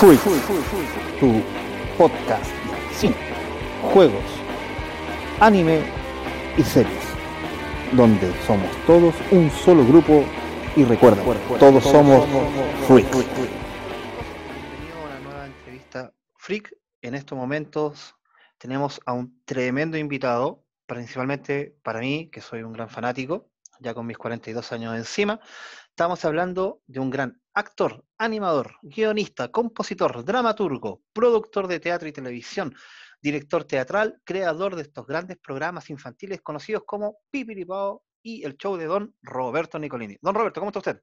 Freak, tu podcast sin juegos, anime y series, donde somos todos un solo grupo y recuerda, todos somos Freak. Bienvenido a una nueva entrevista Freak. En estos momentos tenemos a un tremendo invitado, principalmente para mí, que soy un gran fanático, ya con mis 42 años encima. Estamos hablando de un gran actor, animador, guionista, compositor, dramaturgo, productor de teatro y televisión, director teatral, creador de estos grandes programas infantiles conocidos como Pipiripao y el show de Don Roberto Nicolini. Don Roberto, ¿cómo está usted?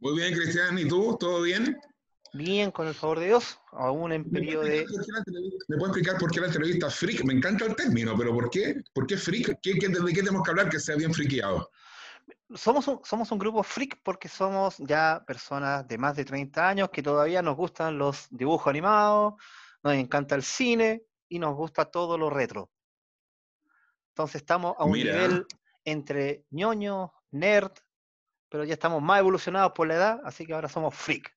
Muy bien, Cristian. ¿Y tú? ¿Todo bien? Bien, con el favor de Dios, aún en ¿Me periodo de... explicar por qué la entrevista- ¿Me puede explicar por qué la entrevista freak? Me encanta el término, pero ¿por qué? ¿Por qué freak? ¿Qué, qué, ¿De qué tenemos que hablar que sea bien friqueado? Somos un, somos un grupo freak porque somos ya personas de más de 30 años que todavía nos gustan los dibujos animados, nos encanta el cine y nos gusta todo lo retro. Entonces estamos a un Mira. nivel entre ñoño, nerd, pero ya estamos más evolucionados por la edad, así que ahora somos freak.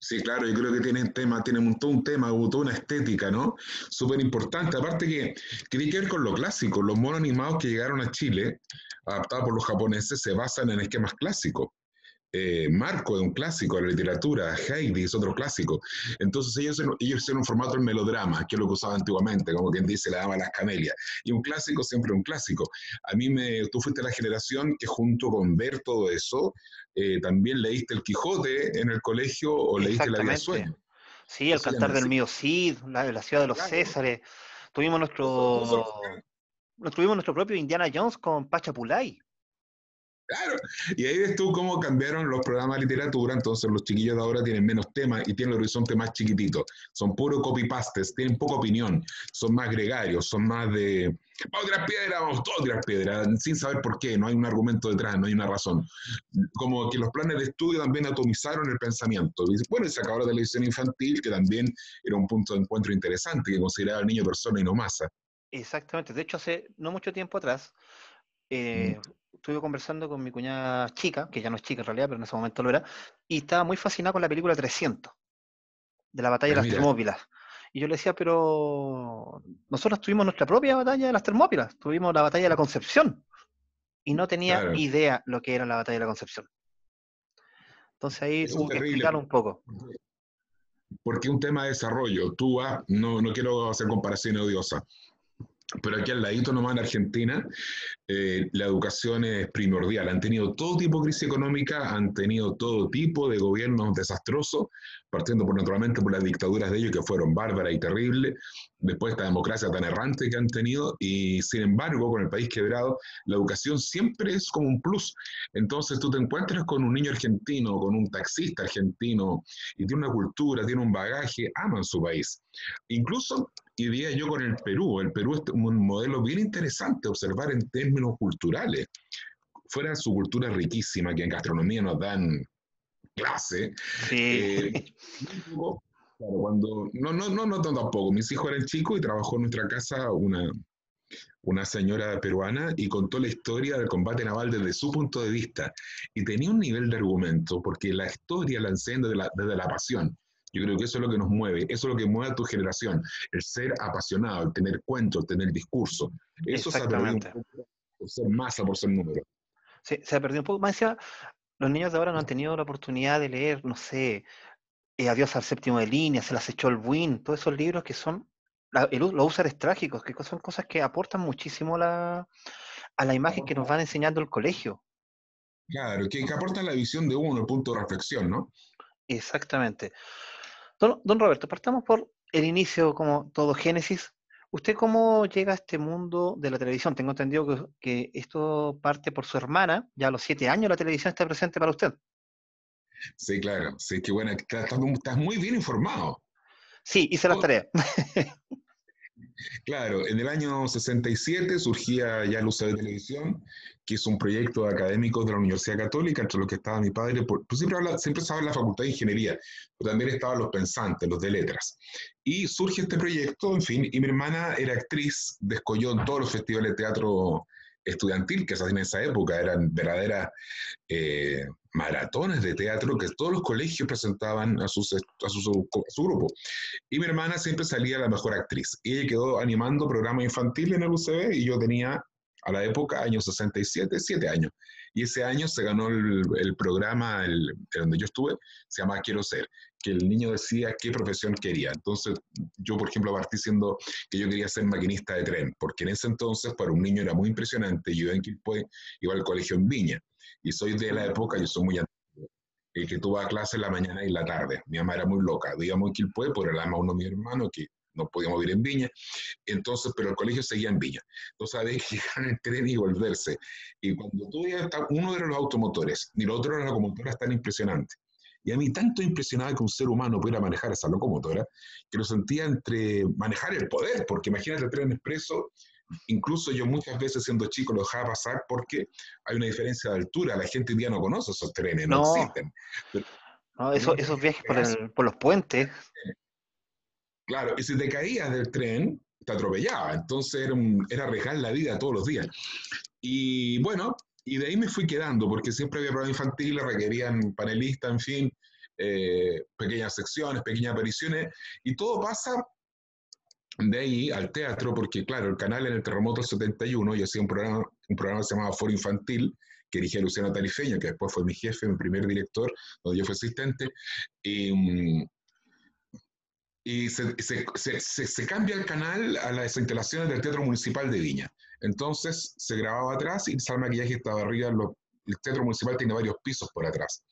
Sí, claro, yo creo que tienen tema, tienen un, todo un tema, toda una estética, ¿no? Súper importante. Aparte que, que tiene que ver con lo clásico. Los monos animados que llegaron a Chile, adaptados por los japoneses, se basan en esquemas clásicos. Eh, Marco es un clásico de la literatura, Heidi es otro clásico. Entonces ellos, ellos hicieron un formato del melodrama, que es lo que usaba antiguamente, como quien dice la dama de las camelias. Y un clásico siempre un clásico. A mí me, tú fuiste la generación que junto con ver todo eso, eh, también leíste El Quijote en el colegio o leíste La vida sueño. Sí, el cantar del mío Cid, la, la ciudad de los Claro. Césares. Tuvimos nuestro, nos tuvimos nuestro propio Indiana Jones con Pachapulay. Claro, y ahí ves tú cómo cambiaron los programas de literatura, entonces los chiquillos de ahora tienen menos temas y tienen el horizonte más chiquitito, son puro copy-pastes, tienen poca opinión, son más gregarios, son más de, vamos a tirar piedra, vamos todos a tirar piedra, sin saber por qué, no hay un argumento detrás, no hay una razón. Como que los planes de estudio también atomizaron el pensamiento. Bueno, y se acabó la televisión infantil, que también era un punto de encuentro interesante, que consideraba al niño persona y no masa. Exactamente. De hecho, hace no mucho tiempo atrás, eh, estuve conversando con mi cuñada chica, que ya no es chica en realidad, pero en ese momento lo era, y estaba muy fascinada con la película 300, de la batalla de Ah, las mira. Termópilas. Y yo le decía, pero nosotros tuvimos nuestra propia batalla de las Termópilas, tuvimos la batalla de la Concepción, y no tenía Claro. idea lo que era la batalla de la Concepción. Entonces ahí es tuvo que explicar un poco. porque un tema de desarrollo. Tú vas, no, no quiero hacer comparaciones odiosas, pero aquí al ladito nomás en Argentina, eh, la educación es primordial. Han tenido todo tipo de crisis económica, han tenido todo tipo de gobiernos desastrosos, partiendo por naturalmente por las dictaduras de ellos que fueron bárbaras y terribles, después esta democracia tan errante que han tenido, y sin embargo, con el país quebrado, la educación siempre es como un plus. Entonces tú te encuentras con un niño argentino, con un taxista argentino, y tiene una cultura, tiene un bagaje, aman su país. Incluso, y diría yo con el Perú, el Perú es un modelo bien interesante observar en términos culturales. Fuera su cultura riquísima, que en gastronomía nos dan clase, Sí. eh, claro, cuando, no, no, no, no tampoco, mis hijos eran chicos y trabajó en nuestra casa una, una señora peruana y contó la historia del combate naval desde su punto de vista. Y tenía un nivel de argumento, porque la historia la enseñan desde la, desde la pasión. Yo creo que eso es lo que nos mueve, eso es lo que mueve a tu generación, el ser apasionado, el tener cuentos, el tener discurso. Eso se ha perdido un Exactamente. poco por ser masa, por ser número. se, se ha perdido un poco. Más encima, los niños de ahora no han tenido la oportunidad de leer, no sé, eh, Adiós al séptimo de línea, Se las echó el Buin, todos esos libros que son la- el los úsares trágicos, que son cosas que aportan muchísimo la- a la imagen que nos van enseñando el colegio. Claro, que, que aporta la visión de uno, el punto de reflexión, ¿no? Exactamente. Don, don Roberto, partamos por el inicio, como todo Génesis. ¿Usted cómo llega a este mundo de la televisión? Tengo entendido que, que esto parte por su hermana, ya a los siete años la televisión está presente para usted. Sí, claro. Sí, que bueno, estás, estás muy- estás muy bien informado. Sí, hice las Oh. tareas. Claro, en el año 67 surgía ya Luz de Televisión, que es un proyecto académico de la Universidad Católica, entre los que estaba mi padre, por, pues siempre, habla, siempre estaba en la Facultad de Ingeniería, pero también estaban los pensantes, los de letras. Y surge este proyecto, en fin, y mi hermana era actriz, descolló en todos los festivales de teatro estudiantil que se hacía en esa época, eran verdaderas eh, maratones de teatro que todos los colegios presentaban a, sus, a, su, grupo. Y mi hermana siempre salía la mejor actriz. Y ella quedó animando programas infantiles en el UCB y yo tenía a la época, años 67, 7 años. Y ese año se ganó el, programa el, donde yo estuve, se llama Quiero Ser, que el niño decía qué profesión quería. Entonces, yo, por ejemplo, partí diciendo que yo quería ser maquinista de tren, porque en ese entonces para un niño era muy impresionante. Yo en Quilpue iba al colegio en Viña, y soy de la época, yo soy muy antiguo, el que tuvo clase en la mañana y la tarde. Mi mamá era muy loca, vivíamos en Quilpue, por el ama uno de mi hermano, que no podíamos vivir en Viña, entonces, pero el colegio seguía en Viña. Entonces había que llegar en tren y volverse. Y cuando tú ya uno era los automotores y el otro era la locomotora tan impresionante. Y a mí tanto impresionaba que un ser humano pudiera manejar esa locomotora, que lo sentía entre manejar el poder, porque imagínate el tren expreso, incluso yo muchas veces siendo chico lo dejaba pasar porque hay una diferencia de altura, la gente hoy día no conoce esos trenes, no, existen. no, esos viajes por, por los puentes. Claro, y si te caías del tren, te atropellaba. Entonces era, era arriesgar la vida todos los días. Y bueno, y de ahí me fui quedando, porque siempre había programas infantiles, requerían panelistas, en fin, eh, pequeñas secciones, pequeñas apariciones, y todo pasa de ahí al teatro, porque claro, el canal en el terremoto 71, yo hacía un programa, un programa que se llamaba Foro Infantil, que dirigía Luciano Tarifeño, que después fue mi jefe, mi primer director, donde yo fui asistente, y, mm, y se, se, se, cambia el canal a las instalaciones del Teatro Municipal de Viña. Entonces se grababa atrás y el maquillaje estaba arriba. el Teatro Municipal tiene varios pisos por atrás.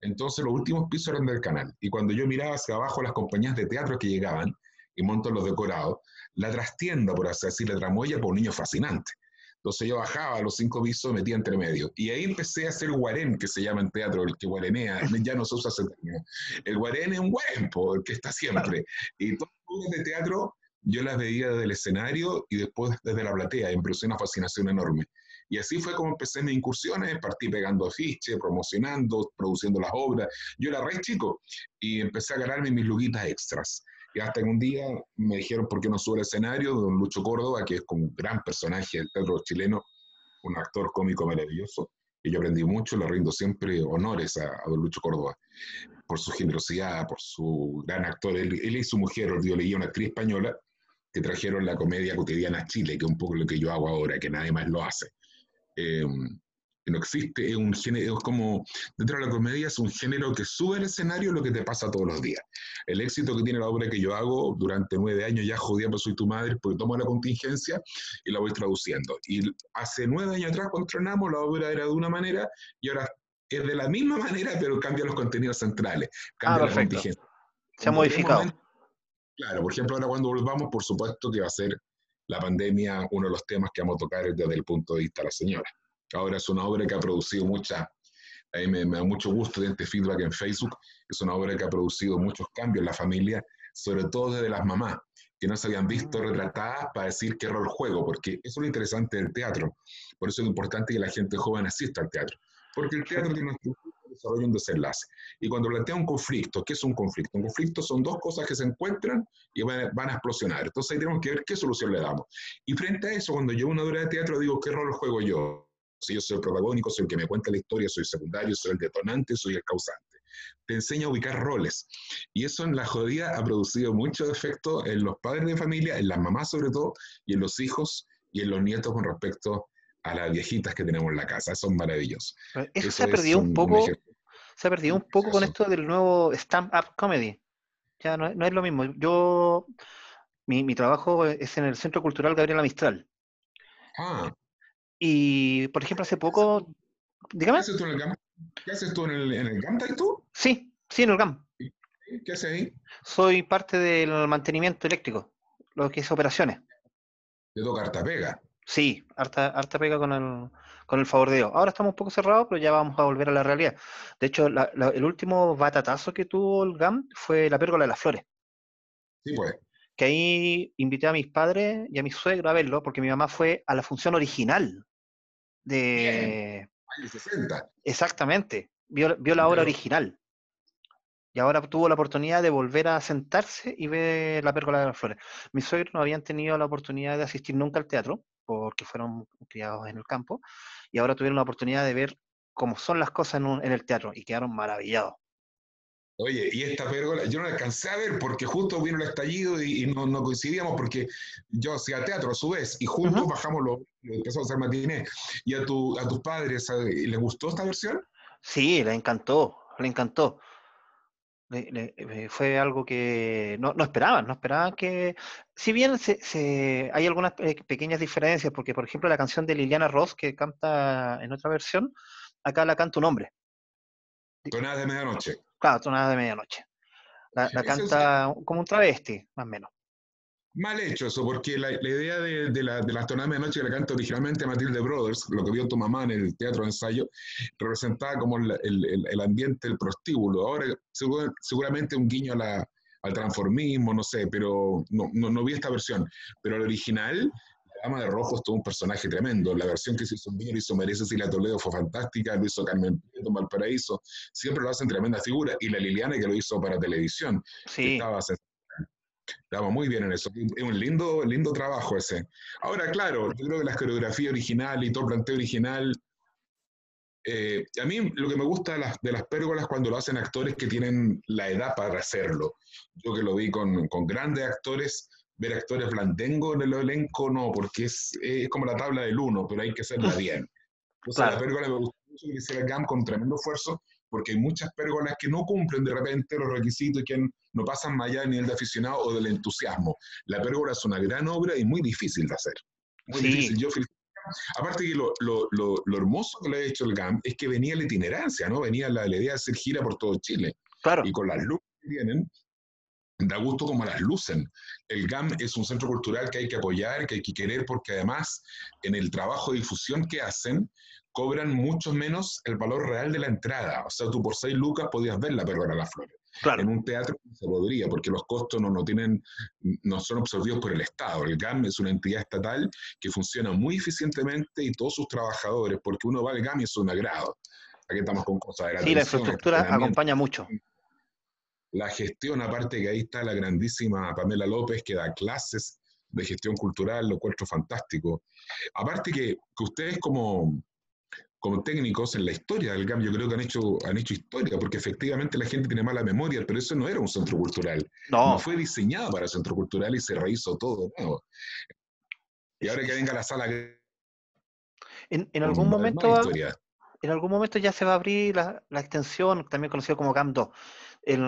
Entonces los últimos pisos eran del canal. Y cuando yo miraba hacia abajo las compañías de teatro que llegaban y monto los decorados, la trastienda, por así decirlo, la tramoya por un niño fascinante. Entonces yo bajaba los cinco pisos, metía entre medio. Y ahí empecé a hacer guarén, que se llama en teatro, el que guarenea, ya no se usa ese término. El guarén es un guarén, el que está siempre. Y todas las de teatro yo las veía desde el escenario y después desde la platea, y me produjo una fascinación enorme. Y así fue como empecé mis incursiones, partí pegando afiches, promocionando, produciendo las obras. Yo era re chico y empecé a ganarme mis luguitas extras. Y hasta que un día me dijeron por qué no subo al escenario, don Lucho Córdoba, que es como un gran personaje del teatro chileno, un actor cómico maravilloso, y yo aprendí mucho, le rindo siempre honores a, don Lucho Córdoba, por su generosidad, por su gran actor. Él, y su mujer, yo leía una actriz española, que trajeron la comedia cotidiana a Chile, que es un poco lo que yo hago ahora, que nadie más lo hace. Eh, no existe, es un género, es como, dentro de la comedia es un género que sube al escenario lo que te pasa todos los días. El éxito que tiene la obra que yo hago durante nueve años, ya jodía, pues soy tu madre, porque tomo la contingencia y la voy traduciendo. Y hace nueve años atrás, cuando entrenamos, la obra era de una manera y ahora es de la misma manera, pero cambia los contenidos centrales, cambia ah, la contingencia. Se ha modificado. claro, por ejemplo, ahora cuando volvamos, por supuesto que va a ser la pandemia uno de los temas que vamos a tocar desde el punto de vista de la señora. Ahora es una obra que ha producido mucha, a mí me, da mucho gusto de este feedback en Facebook, es una obra que ha producido muchos cambios en la familia, sobre todo desde las mamás, que no se habían visto mm. retratadas para decir qué rol juego, porque eso es lo interesante del teatro. Por eso es importante que la gente joven asista al teatro, porque el teatro tiene un desarrollo un desenlace. Y cuando plantea un conflicto, ¿qué es un conflicto? Un conflicto son dos cosas que se encuentran y van, van, a explosionar. Entonces ahí tenemos que ver qué solución le damos. Y frente a eso, cuando yo una obra de teatro digo, ¿qué rol juego yo? Yo soy el protagónico, soy el que me cuenta la historia, soy secundario, soy el detonante, soy el causante. Te enseña a ubicar roles. Y eso en la jodida ha producido mucho efecto en los padres de familia, en las mamás sobre todo, y en los hijos y en los nietos con respecto a las viejitas que tenemos en la casa. Son maravillosos. Eso, se ha perdido un, poco. se ha perdido un poco con esto del nuevo stand-up comedy. Ya no, no, es lo mismo. Yo, mi, mi, trabajo es en el Centro Cultural Gabriela Mistral. Ah. Y, por ejemplo, hace poco, dígame. ¿Qué haces tú en el GAM? ¿Qué haces tú en el, en el GAM, tú? Sí, sí, en el GAM. ¿Qué haces ahí? Soy parte del mantenimiento eléctrico, lo que es operaciones. ¿Te toca harta pega? Sí, harta, harta pega con el, con el favor de Dios. Ahora estamos un poco cerrados, pero ya vamos a volver a la realidad. De hecho, el último batatazo que tuvo el GAM fue la pérgola de las flores. Sí, pues que ahí invité a mis padres y a mi suegro a verlo, porque mi mamá fue a la función original de... Años 60. Exactamente, vio, vio la obra original. Y ahora tuvo la oportunidad de volver a sentarse y ver la pérgola de las flores. Mis suegros no habían tenido la oportunidad de asistir nunca al teatro, porque fueron criados en el campo, y ahora tuvieron la oportunidad de ver cómo son las cosas en, en el teatro y quedaron maravillados. Oye, y esta pérgola, yo no la alcancé a ver porque justo vino el estallido y, no, no, coincidíamos porque yo hacía teatro a su vez y juntos bajamos los, empezamos a hacer matiné. ¿Y a, tu, a tus padres les gustó esta versión? Sí, le encantó, le encantó. Eh, fue algo que no, no, esperaban, no esperaban que, si bien se, se, hay algunas pequeñas diferencias, porque por ejemplo la canción de Liliana Ross que canta en otra versión, acá la canta un hombre. Tonadas de medianoche. Claro, Tonadas de medianoche. La, canta como un travesti, más o menos. Mal hecho eso, porque la, la idea de, de, la, de las tonadas de medianoche que la canta originalmente Matilde Brothers, lo que vio tu mamá en el teatro de ensayo, representaba como el, el, el ambiente del prostíbulo. Ahora, seguramente un guiño a la, al transformismo, no sé, pero no, no, no vi esta versión. Pero el original Dama de Rojo es todo un personaje tremendo. La versión que se hizo en hizo Merece y la Toledo fue fantástica, lo hizo Carmen Prieto Valparaíso, siempre lo hacen tremenda figura. Y la Liliana que lo hizo para televisión. Sí. Estaba, muy bien en eso. Es un lindo, lindo trabajo ese. Ahora, claro, yo creo que la coreografía original y todo el planteo original eh, a mí lo que me gusta de las, de las, pérgolas cuando lo hacen actores que tienen la edad para hacerlo. Yo que lo vi con, con grandes actores, ver actores blandengo en el elenco, no, porque es, es como la tabla del uno, pero hay que hacerla bien. Entonces, claro. la pérgola me gustó mucho que hiciera GAM con tremendo esfuerzo, porque hay muchas pérgolas que no cumplen de repente los requisitos y que no pasan más allá del nivel de aficionado o del entusiasmo. La pérgola es una gran obra y muy difícil de hacer. Muy Sí. difícil. Yo Aparte que lo, lo, lo, lo, hermoso que le ha hecho el GAM es que venía la itinerancia, ¿no? Venía la, la idea de hacer gira por todo Chile. Claro. Y con las luces que tienen, da gusto como las lucen. El GAM es un centro cultural que hay que apoyar, que hay que querer, porque además en el trabajo de difusión que hacen, cobran mucho menos el valor real de la entrada. O sea, tú por seis lucas podías ver la Pérgola de las Flores. Claro. En un teatro se podría, porque los costos no, no, tienen, no son absorbidos por el Estado. El GAM es una entidad estatal que funciona muy eficientemente y todos sus trabajadores, porque uno va al GAM y es un agrado. Aquí estamos con cosas de la Sí, la infraestructura acompaña mucho. La gestión, aparte que ahí está la grandísima Pamela López, que da clases de gestión cultural, lo encuentro fantástico. Aparte que, que ustedes como, como técnicos en la historia del GAM, yo creo que han hecho, han hecho historia, porque efectivamente la gente tiene mala memoria, pero eso no era un centro cultural. No. no fue diseñado para centro cultural y se rehizo todo nuevo. Y ahora que venga la sala. En, en algún momento. En algún momento ya se va a abrir la, la extensión, también conocido como GAM 2. El,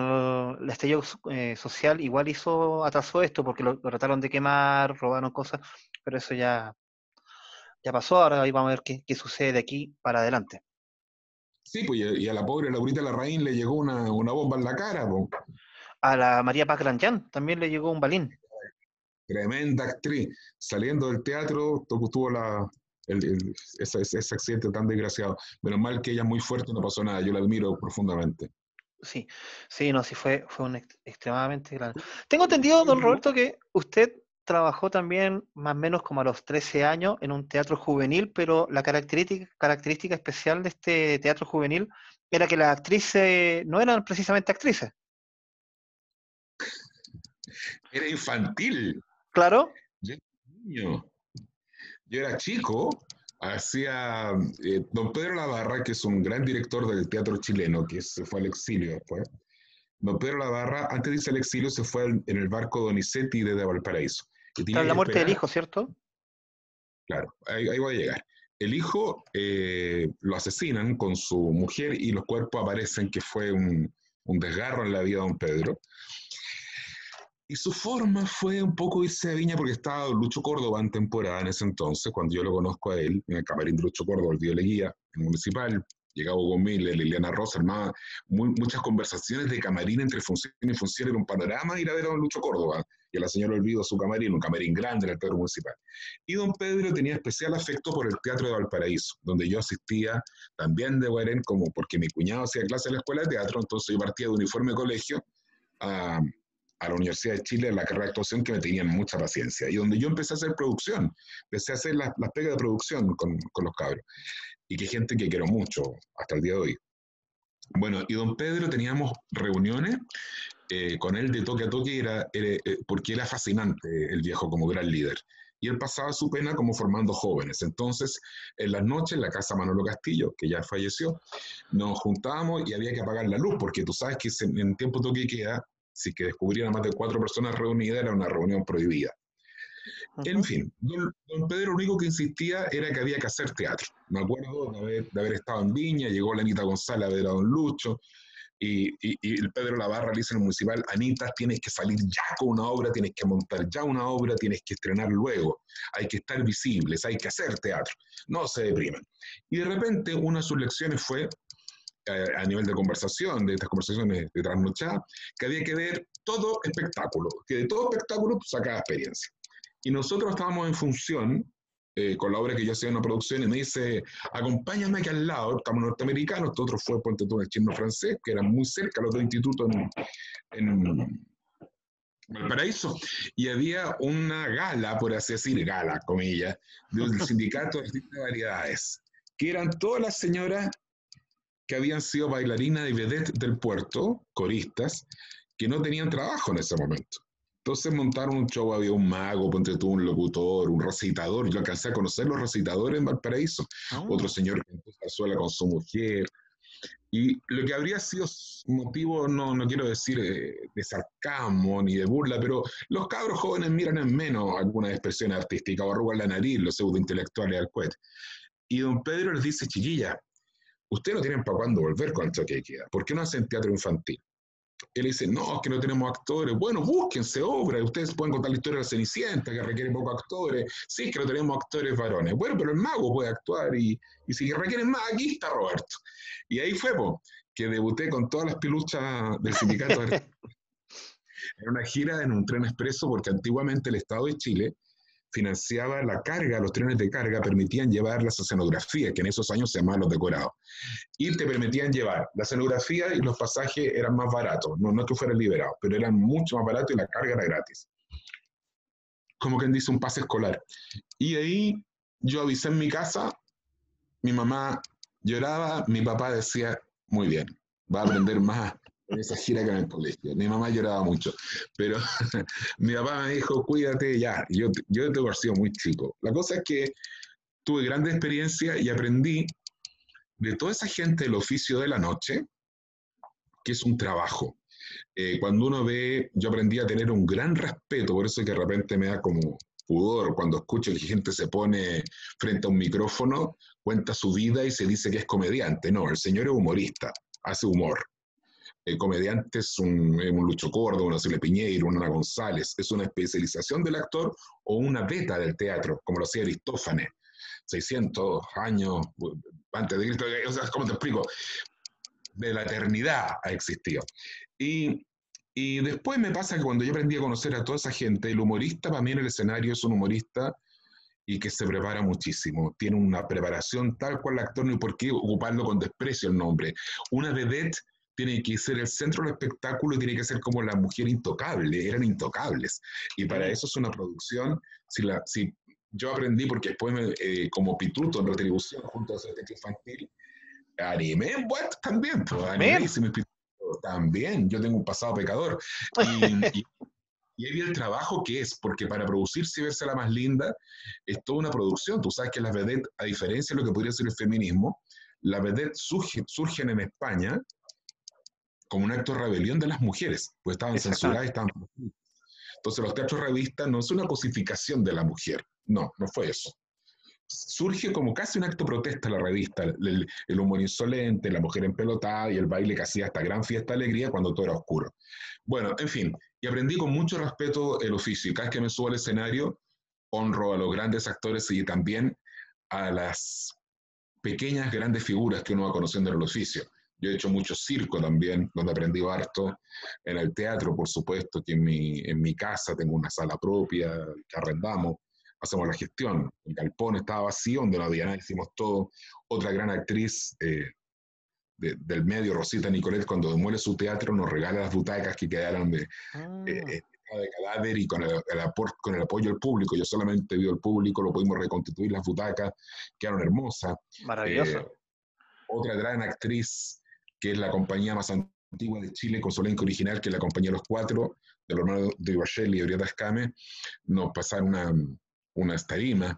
el estallido eh, social igual hizo, atrasó esto porque lo, lo, trataron de quemar, robaron cosas, pero eso ya, ya pasó, ahora ahí vamos a ver qué, qué sucede de aquí para adelante. Sí, pues y a la pobre Laurita Larraín le llegó una, una bomba en la cara. Pues. A la María Paz Granjan también le llegó un balín. Tremenda actriz. Saliendo del teatro, tuvo la, el, el, ese, ese, accidente tan desgraciado. Menos mal que ella es muy fuerte, no pasó nada. Yo la admiro profundamente. Sí, sí, no, sí fue, fue un ext extremadamente grande. Tengo entendido, don Roberto, que usted trabajó también más o menos como a los 13 años en un teatro juvenil, pero la característica, característica especial de este teatro juvenil era que las actrices no eran precisamente actrices. Era infantil. Claro. Yo, niño. Yo era chico, hacía eh, don Pedro Lavarra, que es un gran director del teatro chileno, que se fue al exilio después. Don Pedro Lavarra, antes de irse al exilio, se fue en el barco Donizetti desde Valparaíso. Claro, la muerte esperar. del hijo, ¿cierto? Claro, ahí, ahí voy a llegar. El hijo eh, lo asesinan con su mujer y los cuerpos aparecen que fue un, un desgarro en la vida de don Pedro. Y su forma fue un poco irse a Viña porque estaba Lucho Córdoba en temporada en ese entonces, cuando yo lo conozco a él, en el camarín de Lucho Córdoba, el Tío Leguía, en el municipal, llegaba Hugo Miller, Liliana Rosa, armaba muchas conversaciones de camarín entre función y función, era un panorama ir a ver a don Lucho Córdoba, y a la señora Olvido su camarín, un camarín grande en el Teatro Municipal. Y don Pedro tenía especial afecto por el Teatro de Valparaíso, donde yo asistía también de Guarén, como porque mi cuñado hacía clase en la escuela de teatro, entonces yo partía de uniforme de colegio a a la Universidad de Chile en la carrera de actuación que me tenían mucha paciencia y donde yo empecé a hacer producción, empecé a hacer las, las pegas de producción con, con, los cabros y que gente que quiero mucho hasta el día de hoy. Bueno, y don Pedro teníamos reuniones eh, con él de toque a toque era, era, eh, porque era fascinante el viejo como gran líder. y él pasaba su pena como formando jóvenes. Entonces, en las noches, en la casa Manolo Castillo, que ya falleció, nos juntábamos y había que apagar la luz, porque tú sabes que en tiempo toque queda, si que descubrieran más de cuatro personas reunidas, era una reunión prohibida. En fin, don, Pedro lo único que insistía era que había que hacer teatro. Me acuerdo de haber, de haber estado en Viña, llegó la Anita González a ver a don Lucho, y, el Pedro Lavarra le dice en el municipal, Anita, tienes que salir ya con una obra, tienes que montar ya una obra, tienes que estrenar luego, hay que estar visibles, hay que hacer teatro, no se deprimen. Y de repente una de sus lecciones fue, a nivel de conversación, de estas conversaciones de trasnochada, que había que ver todo espectáculo, que de todo espectáculo sacaba experiencia. Y nosotros estábamos en función eh, con la obra que yo hacía en una producción y me dice, acompáñame aquí al lado, estamos norteamericanos, otro fue Puente Tú el chino francés, que eran muy cerca los dos institutos en, en Valparaíso, y había una gala, por así decir, gala, comillas, del sindicato de distintas variedades, que eran todas las señoras que habían sido bailarinas de vedette del puerto, coristas, que no tenían trabajo en ese momento. Entonces montaron un show, había un mago, ponte tú, un locutor, un recitador. Yo alcancé a conocer los recitadores en Valparaíso. Oh. Otro señor que suela con su mujer. Y lo que habría sido motivo, no, no quiero decir eh, de sarcasmo ni de burla, pero los cabros jóvenes miran en menos algunas expresiones artísticas o arrugan la nariz, los pseudointelectuales al cohete. Y don Pedro les dice, chiquilla, ustedes no tienen para cuándo volver con el que queda. ¿Por qué no hacen teatro infantil? él dice, no, es que no tenemos actores. Bueno, búsquense obras. Ustedes pueden contar la historia de la Cenicienta, que requiere pocos actores. Sí, que no tenemos actores varones. Bueno, pero el mago puede actuar y, y si requieren más, aquí está Roberto. Y ahí fue, que debuté con todas las piluchas del sindicato. Era una gira en un tren expreso porque antiguamente el Estado de Chile financiaba la carga, los trenes de carga permitían llevar las escenografías, que en esos años se llamaban los decorados, y te permitían llevar la escenografía y los pasajes eran más baratos, no, no que fueran liberados, pero eran mucho más baratos y la carga era gratis. Como quien dice, un pase escolar. Y ahí yo avisé en mi casa, mi mamá lloraba, mi papá decía, muy bien, va a aprender más en esa gira en el colegio. Mi mamá lloraba mucho, pero mi papá me dijo, cuídate ya. Yo, yo tengo sido muy chico. La cosa es que tuve grandes experiencias y aprendí de toda esa gente del oficio de la noche, que es un trabajo. Eh, cuando uno ve, yo aprendí a tener un gran respeto, por eso que de repente me da como pudor cuando escucho que gente se pone frente a un micrófono, cuenta su vida y se dice que es comediante. No, el señor es humorista, hace humor eh, comediantes, un, un, Lucho Córdoba, una Silvia Piñeiro, una González, es una especialización del actor o una beta del teatro, como lo hacía Aristófanes, 600 años antes de Cristo, o sea, ¿cómo te explico? De la eternidad ha existido. Y, y después me pasa que cuando yo aprendí a conocer a toda esa gente, el humorista para mí en el escenario es un humorista y que se prepara muchísimo. Tiene una preparación tal cual el actor, no por qué ocuparlo con desprecio el nombre. Una vedette tiene que ser el centro del espectáculo y tiene que ser como la mujer intocable, eran intocables. Y para eso es una producción, si, la, si yo aprendí, porque después me, eh, como pituto en retribución junto a Centro Infantil, anime what? también, pues, anime, también, yo tengo un pasado pecador. Y, y, ahí el trabajo que es, porque para producirse y verse la más linda, es toda una producción. Tú sabes que las vedettes, a diferencia de lo que podría ser el feminismo, las vedettes surgen en España como un acto de rebelión de las mujeres, pues estaban censuradas estaban... Entonces los teatros revistas no es una cosificación de la mujer, no, no fue eso. Surge como casi un acto de protesta la revista, el, humor insolente, la mujer empelotada y el baile que hacía esta gran fiesta de alegría cuando todo era oscuro. Bueno, en fin, y aprendí con mucho respeto el oficio. Cada vez que me subo al escenario, honro a los grandes actores y también a las pequeñas, grandes figuras que uno va conociendo en el oficio. Yo he hecho mucho circo también, donde aprendí harto. En el teatro, por supuesto, que en mi, en mi casa tengo una sala propia que arrendamos, hacemos la gestión. El galpón estaba vacío, donde no había nada, hicimos todo. Otra gran actriz eh, del medio, Rosita Nicolet, cuando demuele su teatro, nos regala las butacas que quedaron de, ah. eh, eh, de cadáver y con el, con el apoyo del público. Yo solamente vi el público, lo pudimos reconstituir las butacas, quedaron hermosas. Maravilloso. otra gran actriz que es la compañía más antigua de Chile, con su original, que es la compañía Los Cuatro, de los hermanos de Ibachel y Orieta Escame, nos pasaron una, unas tarimas,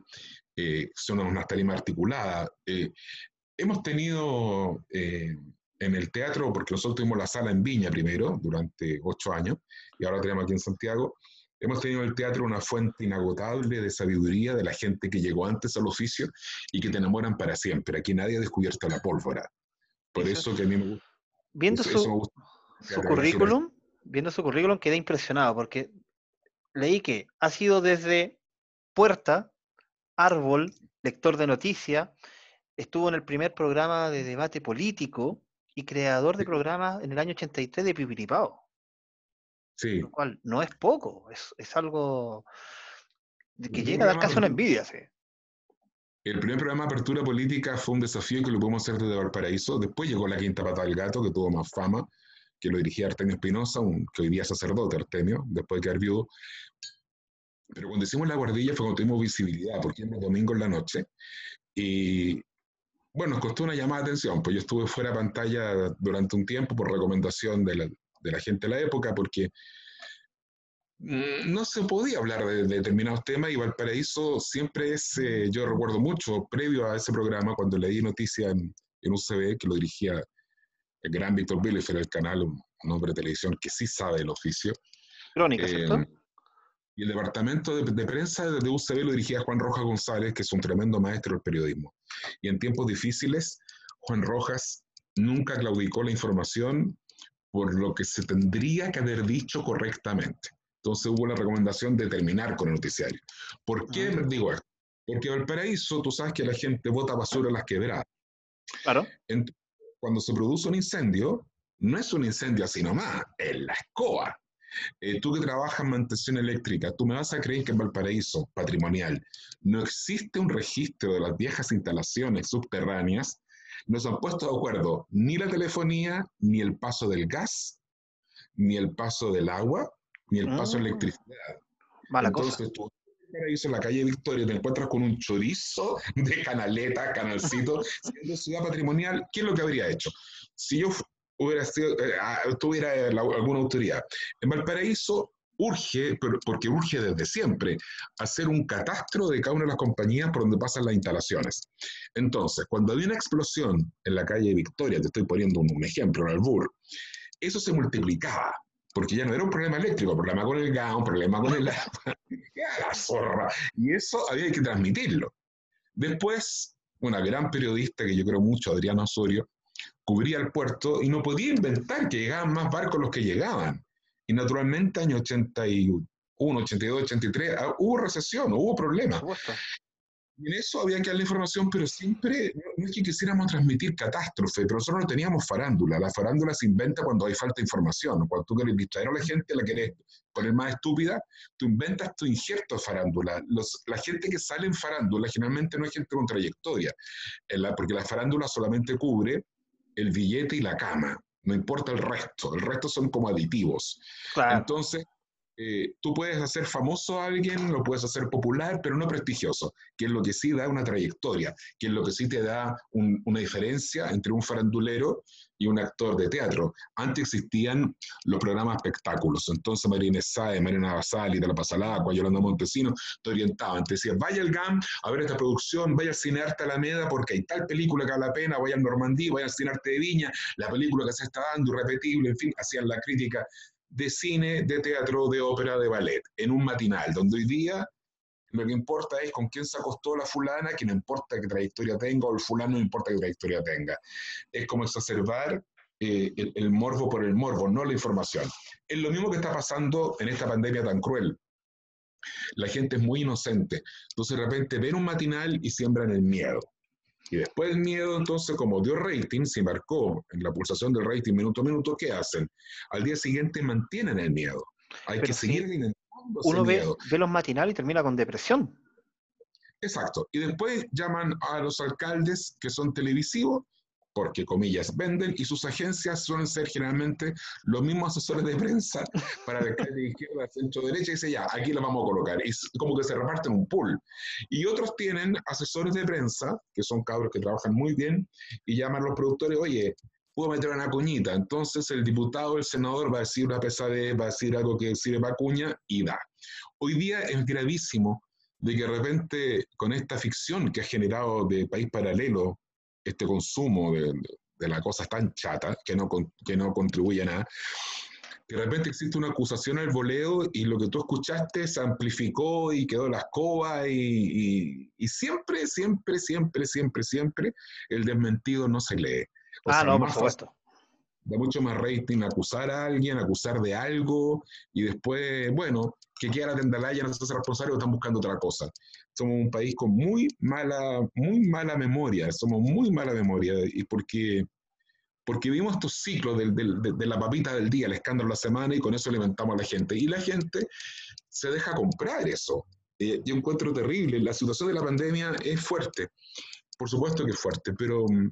son unas tarimas articuladas. hemos tenido en el teatro, porque nosotros tuvimos la sala en Viña primero, durante ocho años, y ahora tenemos aquí en Santiago, hemos tenido en el teatro una fuente inagotable de sabiduría de la gente que llegó antes al oficio y que te enamoran para siempre. Aquí nadie ha descubierto la pólvora. Por eso, que a mí me gusta. Viendo su, su currículum, viendo su currículum quedé impresionado porque leí que ha sido desde puerta, árbol, lector de noticias, estuvo en el primer programa de debate político, y creador de programas en el año 83 de Pipiripao. Sí. Lo cual no es poco, es, algo que llega a dar casi una envidia. ¿sí? El primer programa de apertura política fue un desafío que lo pudimos hacer desde Valparaíso. Después llegó la quinta pata del gato, que tuvo más fama, que lo dirigía Artemio Espinosa, que hoy día es sacerdote Artemio, después de quedar viudo. Pero cuando hicimos la guardilla fue cuando tuvimos visibilidad, porque era domingo en la noche. Y bueno, nos costó una llamada de atención, pues yo estuve fuera de pantalla durante un tiempo por recomendación de la, gente de la época, porque no se podía hablar de, determinados temas y Valparaíso siempre es, eh, yo recuerdo mucho, previo a ese programa, cuando leí noticia en, en UCB, que lo dirigía el gran Víctor Bielefeld, el canal, un, hombre de televisión que sí sabe el oficio. Crónica, ¿cierto? Eh, y el departamento de, prensa de UCB lo dirigía Juan Rojas González, que es un tremendo maestro del periodismo. Y en tiempos difíciles, Juan Rojas nunca claudicó la información por lo que se tendría que haber dicho correctamente. Entonces hubo la recomendación de terminar con el noticiario. ¿Por qué ah. digo esto? Porque Valparaíso, tú sabes que la gente bota basura en las quebradas. Claro. cuando se produce un incendio, no es un incendio así nomás, es la escoba. Eh, tú que trabajas en mantención eléctrica, tú me vas a creer que en Valparaíso, patrimonial, no existe un registro de las viejas instalaciones subterráneas, no se han puesto de acuerdo ni la telefonía, ni el paso del gas, ni el paso del agua, ni el paso de la mm. electricidad. Mala Entonces, tú en la calle Victoria te encuentras con un chorizo de canaleta, canalcito, siendo ciudad patrimonial, ¿qué es lo que habría hecho? Si yo hubiera sido, eh, ah, tuviera alguna autoridad. En Valparaíso urge, porque urge desde siempre, hacer un catastro de cada una de las compañías por donde pasan las instalaciones. Entonces, cuando había una explosión en la calle Victoria, te estoy poniendo un, ejemplo, en Albur, eso se multiplicaba, porque ya no era un problema eléctrico, un problema con el gas, un problema con el agua, la zorra, y eso había que transmitirlo. Después, una gran periodista que yo creo mucho, Adriana Osorio, cubría el puerto y no podía inventar que llegaban más barcos los que llegaban. Y naturalmente, año 81, 82, 83, hubo recesión, hubo problemas. En eso había que dar la información, pero siempre, no es que quisiéramos transmitir catástrofe, pero nosotros no teníamos farándula. La farándula se inventa cuando hay falta de información. Cuando tú quieres distraer a la gente, la querés poner más estúpida, tú inventas tu injerto de farándula. la gente que sale en farándula generalmente no es gente con trayectoria, porque la farándula solamente cubre el billete y la cama, no importa el resto, el resto son como aditivos. Entonces, eh, tú puedes hacer famoso a alguien, lo puedes hacer popular, pero no prestigioso, que es lo que sí da una trayectoria, que es lo que sí te da una diferencia entre un farandulero y un actor de teatro. Antes existían los programas espectáculos, entonces Marina Sáez, Marina Basali, de la Pasalagua, Yolanda Montesino, te orientaban, te decían, vaya al GAM a ver esta producción, vaya al Cine Arte Alameda porque hay tal película que vale la pena, vaya al Normandí, vaya al Cine Arte de Viña, la película que se está dando, irrepetible, en fin, hacían la crítica de cine, de teatro, de ópera, de ballet, en un matinal, donde hoy día lo que importa es con quién se acostó la fulana, que no importa qué trayectoria tenga, o el fulano no importa qué trayectoria tenga. Es como exacerbar eh, el, el, morbo por el morbo, no la información. Es lo mismo que está pasando en esta pandemia tan cruel. La gente es muy inocente. Entonces de repente ven un matinal y siembran el miedo. Y después el miedo, entonces, como dio rating, se marcó en la pulsación del rating minuto a minuto, ¿qué hacen? Al día siguiente mantienen el miedo. Hay que seguir alimentando Uno ve, ve los matinales y termina con depresión. Exacto. Y después llaman a los alcaldes que son televisivos porque, comillas, venden y sus agencias suelen ser generalmente los mismos asesores de prensa para el de izquierda, centro, derecha, y dice, ya, aquí lo vamos a colocar. Y como que se reparten un pool. Y otros tienen asesores de prensa, que son cabros que trabajan muy bien, y llaman a los productores, oye, puedo meter una cuñita. Entonces el diputado, el senador va a decir una pesadez, va a decir algo que sirve para cuña y da. Hoy día es gravísimo de que de repente con esta ficción que ha generado de país paralelo este consumo de, de la cosa tan chata que no, que no contribuye a nada, de repente existe una acusación al voleo y lo que tú escuchaste se amplificó y quedó la escoba y, y, siempre, siempre, siempre, siempre, siempre el desmentido no se lee. ah, no, por supuesto. Da mucho más rating acusar a alguien, acusar de algo y después, bueno, que quiera Tendalaya no se hace responsable o están buscando otra cosa. Somos un país con muy mala, muy mala memoria, somos muy mala memoria y porque porque vimos estos ciclos de, la papita del día, el escándalo de la semana, y con eso alimentamos a la gente. Y la gente se deja comprar eso. Eh, yo encuentro terrible. La situación de la pandemia es fuerte. Por supuesto que es fuerte, pero mm,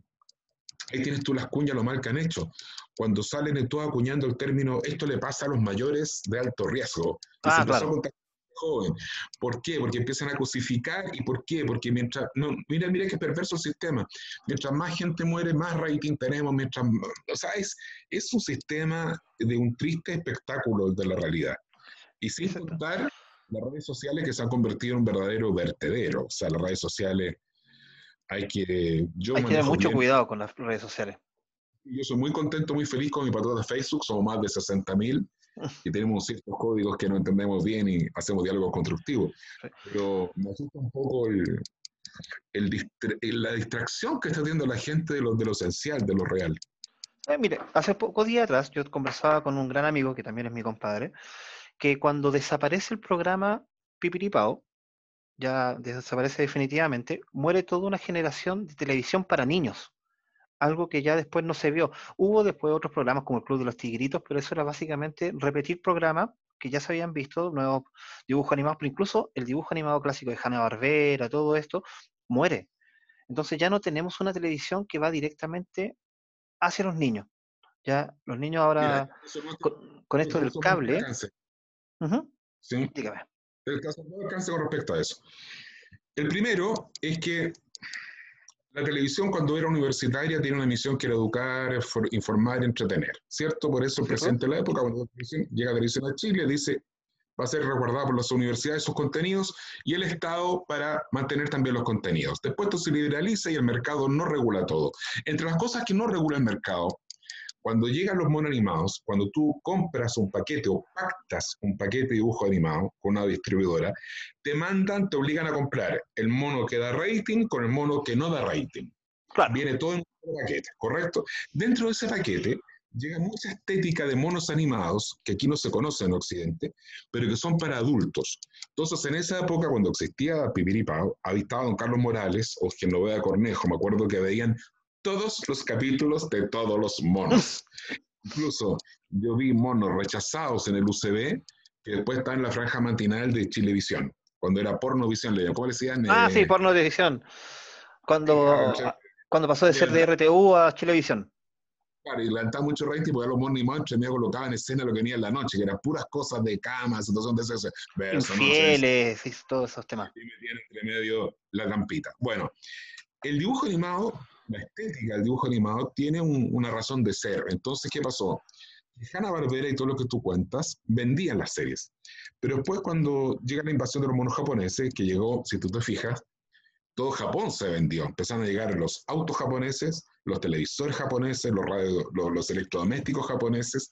ahí tienes tú las cuñas, lo mal que han hecho. Cuando salen todo acuñando el término, esto le pasa a los mayores de alto riesgo. Ah, claro joven. ¿Por qué? Porque empiezan a cosificar. ¿Y por qué? Porque mientras, no, mira, mira qué perverso el sistema. Mientras más gente muere, más rating tenemos. Mientras, o sea, es, es un sistema de un triste espectáculo de la realidad. Y sin contar las redes sociales que se han convertido en un verdadero vertedero. O sea, las redes sociales hay que... Yo hay que tener mucho cuidado con las redes sociales. Yo soy muy contento, muy feliz con mi patrón de Facebook, somos más de 60 mil y tenemos ciertos códigos que no entendemos bien y hacemos diálogo constructivo. Pero me asusta un poco el, el la distracción que está teniendo la gente de lo, de lo esencial, de lo real. Eh, mire, hace pocos días atrás yo conversaba con un gran amigo, que también es mi compadre, que cuando desaparece el programa Pipiripao, ya desaparece definitivamente, muere toda una generación de televisión para niños algo que ya después no se vio. Hubo después otros programas como el Club de los Tigritos, pero eso era básicamente repetir programas que ya se habían visto, nuevos dibujos animados, pero incluso el dibujo animado clásico de Hanna Barbera, todo esto, muere. Entonces ya no tenemos una televisión que va directamente hacia los niños. Ya los niños ahora, con, esto del cable. sí. Dígame. El caso no alcance con respecto a eso. El primero es que la televisión cuando era universitaria tiene una misión que era educar, informar, entretener, ¿cierto? Por eso el presidente de la época, cuando llega a televisión a Chile, dice, va a ser resguardada por las universidades sus contenidos y el Estado para mantener también los contenidos. Después esto se liberaliza y el mercado no regula todo. Entre las cosas que no regula el mercado cuando llegan los monos animados, cuando tú compras un paquete o pactas un paquete de dibujo animado con una distribuidora, te mandan, te obligan a comprar el mono que da rating con el mono que no da rating. Viene todo en un paquete, ¿correcto? Dentro de ese paquete llega mucha estética de monos animados que aquí no se conoce en Occidente, pero que son para adultos. Entonces, en esa época, cuando existía Pipiripao, habitaba don Carlos Morales o quien lo vea Cornejo, me acuerdo que veían todos los capítulos de todos los monos. Incluso yo vi monos rechazados en el UCB que después están en la franja matinal de Chilevisión, cuando era Pornovisión, ¿cómo le decían? Ah, sí, Pornovisión. Cuando, cuando pasó de ser de RTU a Chilevisión. Claro, y levantaba mucho rating porque los monos y monstruos me colocaban en escena lo que venía en la noche, que eran puras cosas de camas, situación de ese Infieles y todos esos temas. Y metían entre medio la campita. Bueno, el dibujo animado la estética del dibujo animado tiene una razón de ser. Entonces, ¿qué pasó? Hanna Barbera y todo lo que tú cuentas vendían las series. Pero después, cuando llega la invasión de los monos japoneses, que llegó, si tú te fijas, todo Japón se vendió. Empezaron a llegar los autos japoneses, los televisores japoneses, los, los, electrodomésticos japoneses,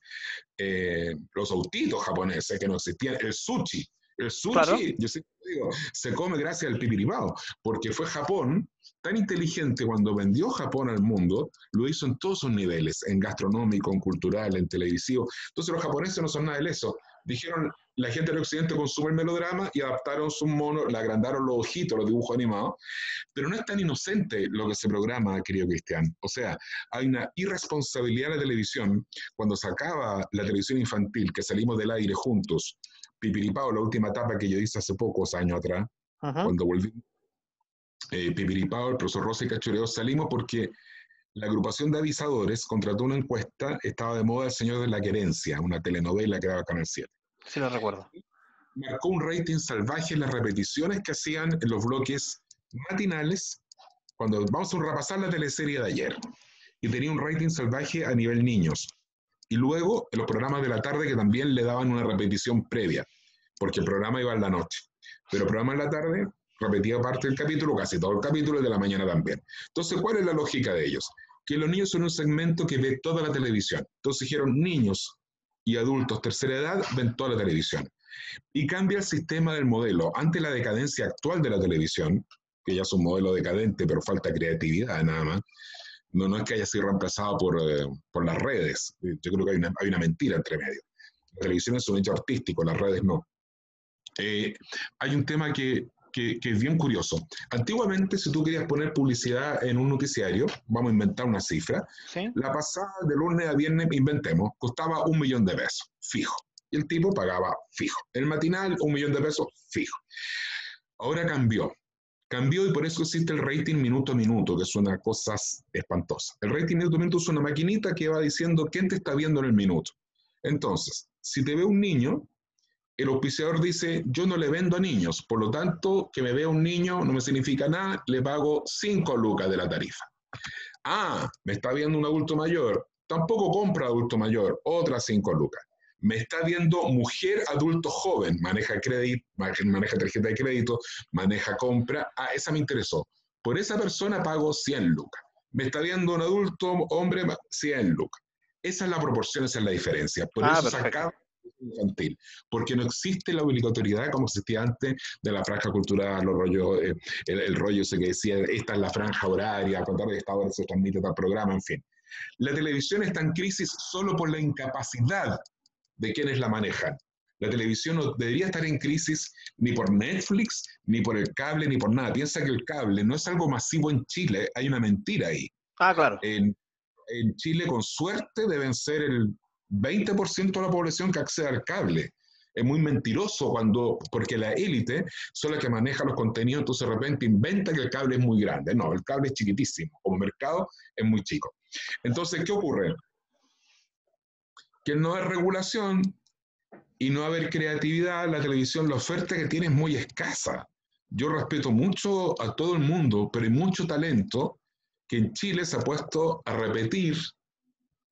eh, los autitos japoneses que no existían, el sushi. El sushi, yo siempre digo, se come gracias al pipiribao, porque fue Japón tan inteligente cuando vendió Japón al mundo, lo hizo en todos sus niveles, en gastronómico, en cultural, en televisivo. Entonces los japoneses no son nada de eso. Dijeron, la gente del occidente consume el melodrama y adaptaron su mono, le agrandaron los ojitos, los dibujos animados, pero no es tan inocente lo que se programa, querido Cristian. O sea, hay una irresponsabilidad en la televisión. Cuando se acaba la televisión infantil, que salimos del aire juntos, Pipiripao, la última etapa que yo hice hace pocos años atrás, cuando volví eh, Pipiripao, el profesor Rossi Cachureo, salimos porque la agrupación de avisadores contrató una encuesta, estaba de moda El Señor de la Querencia, una telenovela que daba Canal 7. Sí, lo recuerdo. Marcó un rating salvaje en las repeticiones que hacían en los bloques matinales, cuando vamos a repasar la teleserie de ayer, y tenía un rating salvaje a nivel niños. Y luego en los programas de la tarde que también le daban una repetición previa, porque el programa iba en la noche. pero programa en la tarde repetía parte del capítulo, casi todo el capítulo, de la mañana también. Entonces, ¿cuál es la lógica de ellos? Que los niños son un segmento que ve toda la televisión. Entonces dijeron, niños y adultos tercera edad ven toda la televisión. Y cambia el sistema del modelo. Ante la decadencia actual de la televisión, que ya es un modelo decadente, pero falta creatividad nada más, no, no es que haya sido reemplazado por, eh, por las redes. Yo creo que hay una, hay una mentira entre medio. La televisión es un hecho artístico, las redes no. Eh, hay un tema que, que, es bien curioso. Antiguamente, si tú querías poner publicidad en un noticiario, vamos a inventar una cifra, la pasada de lunes a viernes, inventemos, costaba un millón de pesos, fijo. Y el tipo pagaba fijo. El matinal, un millón de pesos, fijo. Ahora cambió. Cambió y por eso existe el rating minuto a minuto, que es una cosa espantosa. El rating minuto a minuto es una maquinita que va diciendo quién te está viendo en el minuto. Entonces, si te ve un niño, el auspiciador dice, yo no le vendo a niños, por lo tanto, que me vea un niño no me significa nada, le pago 5 lucas de la tarifa. Ah, me está viendo un adulto mayor, tampoco compra adulto mayor, otras 5 lucas. Me está viendo mujer adulto joven, maneja crédito, maneja tarjeta de crédito, maneja compra, ah, esa me interesó. Por esa persona pago 100 lucas. Me está viendo un adulto hombre, 100 lucas. Esa es la proporción, esa es la diferencia. Por ah, eso se acaba infantil, porque no existe la obligatoriedad como existía antes de la franja cultural, los rollos, eh, el, rollo ese que decía, esta es la franja horaria, a contar de esta hora se transmite tal programa, en fin. La televisión está en crisis solo por la incapacidad de quienes la manejan. La televisión no debería estar en crisis ni por Netflix, ni por el cable, ni por nada. Piensa que el cable no es algo masivo en Chile, hay una mentira ahí. Ah, claro. En, en Chile, con suerte, deben ser el 20% de la población que accede al cable. Es muy mentiroso cuando, porque la élite son las que maneja los contenidos, entonces de repente inventa que el cable es muy grande. No, el cable es chiquitísimo, como mercado es muy chico. Entonces, ¿qué ocurre? Que no hay regulación y no haber creatividad, la televisión, la oferta que tiene es muy escasa. Yo respeto mucho a todo el mundo, pero hay mucho talento que en Chile se ha puesto a repetir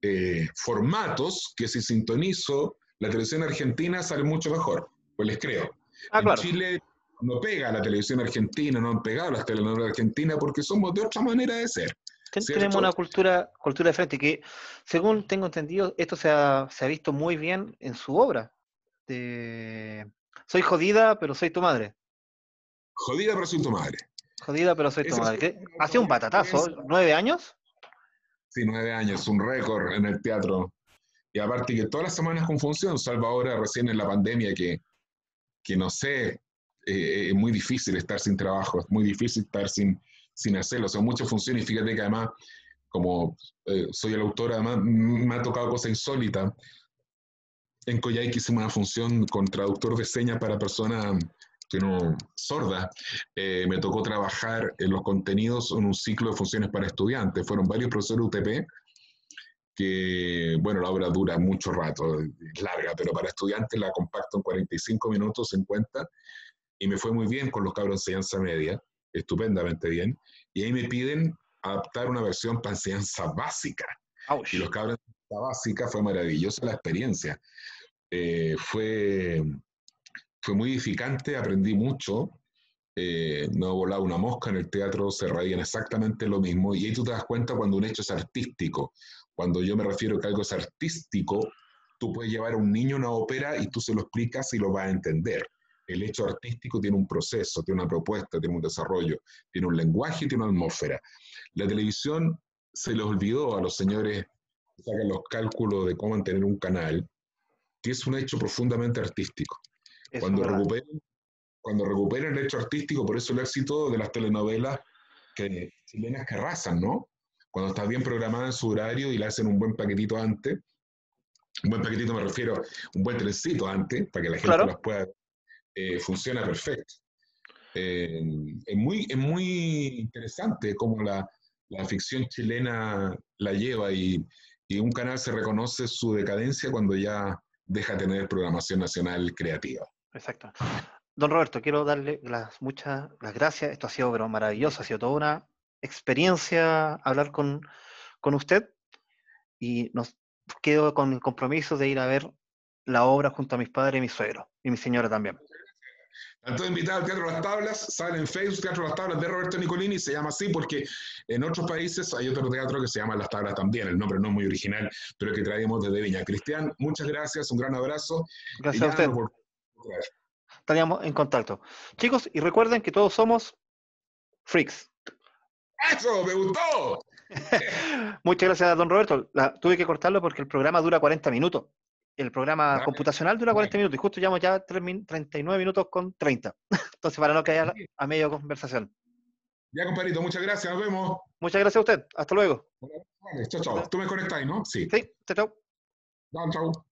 eh, formatos que si sintonizo la televisión argentina sale mucho mejor, pues les creo. Ah, en Chile no pega la televisión argentina, no han pegado las telenovelas argentinas porque somos de otra manera de ser. Tenemos una cultura, cultura de frente que, según tengo entendido, esto se ha, se ha visto muy bien en su obra. Soy jodida, pero soy tu madre. Jodida, pero soy tu madre. Jodida, pero soy tu madre. Hace un batatazo, ¿nueve años? Sí, nueve años, un récord en el teatro. Y aparte que todas las semanas con función, salvo ahora recién en la pandemia que, que no sé, eh, es muy difícil estar sin trabajo, es muy difícil estar sin, sin hacerlo. Son muchas funciones y fíjate que además, como eh, soy el autor, además me ha tocado cosas insólitas. En Coyhaique hicimos una función con traductor de señas para personas que no sorda, eh, me tocó trabajar en los contenidos en un ciclo de funciones para estudiantes. Fueron varios profesores UTP, que, bueno, la obra dura mucho rato, es larga, pero para estudiantes la compacto en 45 minutos, 50, y me fue muy bien con los cabros de enseñanza media, estupendamente bien, y ahí me piden adaptar una versión para enseñanza básica. Y los cabros de enseñanza básica fue maravillosa la experiencia. Eh, fue fue muy edificante, aprendí mucho. Eh, no volaba una mosca en el teatro, se reían exactamente lo mismo. Y ahí tú te das cuenta cuando un hecho es artístico. Cuando yo me refiero que algo es artístico, tú puedes llevar a un niño a una ópera y tú se lo explicas y lo va a entender. El hecho artístico tiene un proceso, tiene una propuesta, tiene un desarrollo, tiene un lenguaje, tiene una atmósfera. La televisión se les olvidó a los señores que sacan los cálculos de cómo mantener un canal, que es un hecho profundamente artístico cuando recuperen, cuando el hecho artístico, por eso el éxito de las telenovelas que, chilenas que arrasan, ¿no? Cuando está bien programada en su horario y le hacen un buen paquetito antes, un buen paquetito me refiero, un buen trencito antes, para que la gente las pueda, eh, funciona perfecto. Eh, es, muy, es muy interesante cómo la, ficción chilena la lleva y, un canal se reconoce su decadencia cuando ya deja de tener programación nacional creativa. Exacto. Don Roberto, quiero darle las muchas las gracias. Esto ha sido pero maravilloso, ha sido toda una experiencia hablar con, usted y nos quedo con el compromiso de ir a ver la obra junto a mis padres y mi suegro y mi señora también. Tanto invitado al Teatro Las Tablas, sale en Facebook Teatro Las Tablas de Roberto Nicolini, se llama así porque en otros países hay otro teatro que se llama Las Tablas también, el nombre no es muy original, pero que traemos desde Viña. Cristian, muchas gracias, un gran abrazo. Gracias a usted. Estaríamos en contacto. Chicos, y recuerden que todos somos freaks. ¡Eso! ¡Me gustó! Muchas gracias, don Roberto. tuve que cortarlo porque el programa dura 40 minutos. El programa computacional dura 40 minutos y justo llevamos ya 39 minutos con 30. Entonces, para no caer a medio conversación. Ya, compadrito, muchas gracias. Nos vemos. Muchas gracias a usted. Hasta luego. chao, chao. Tú me conectáis, ¿no? Sí. Sí, chao, chao. Chao, chao.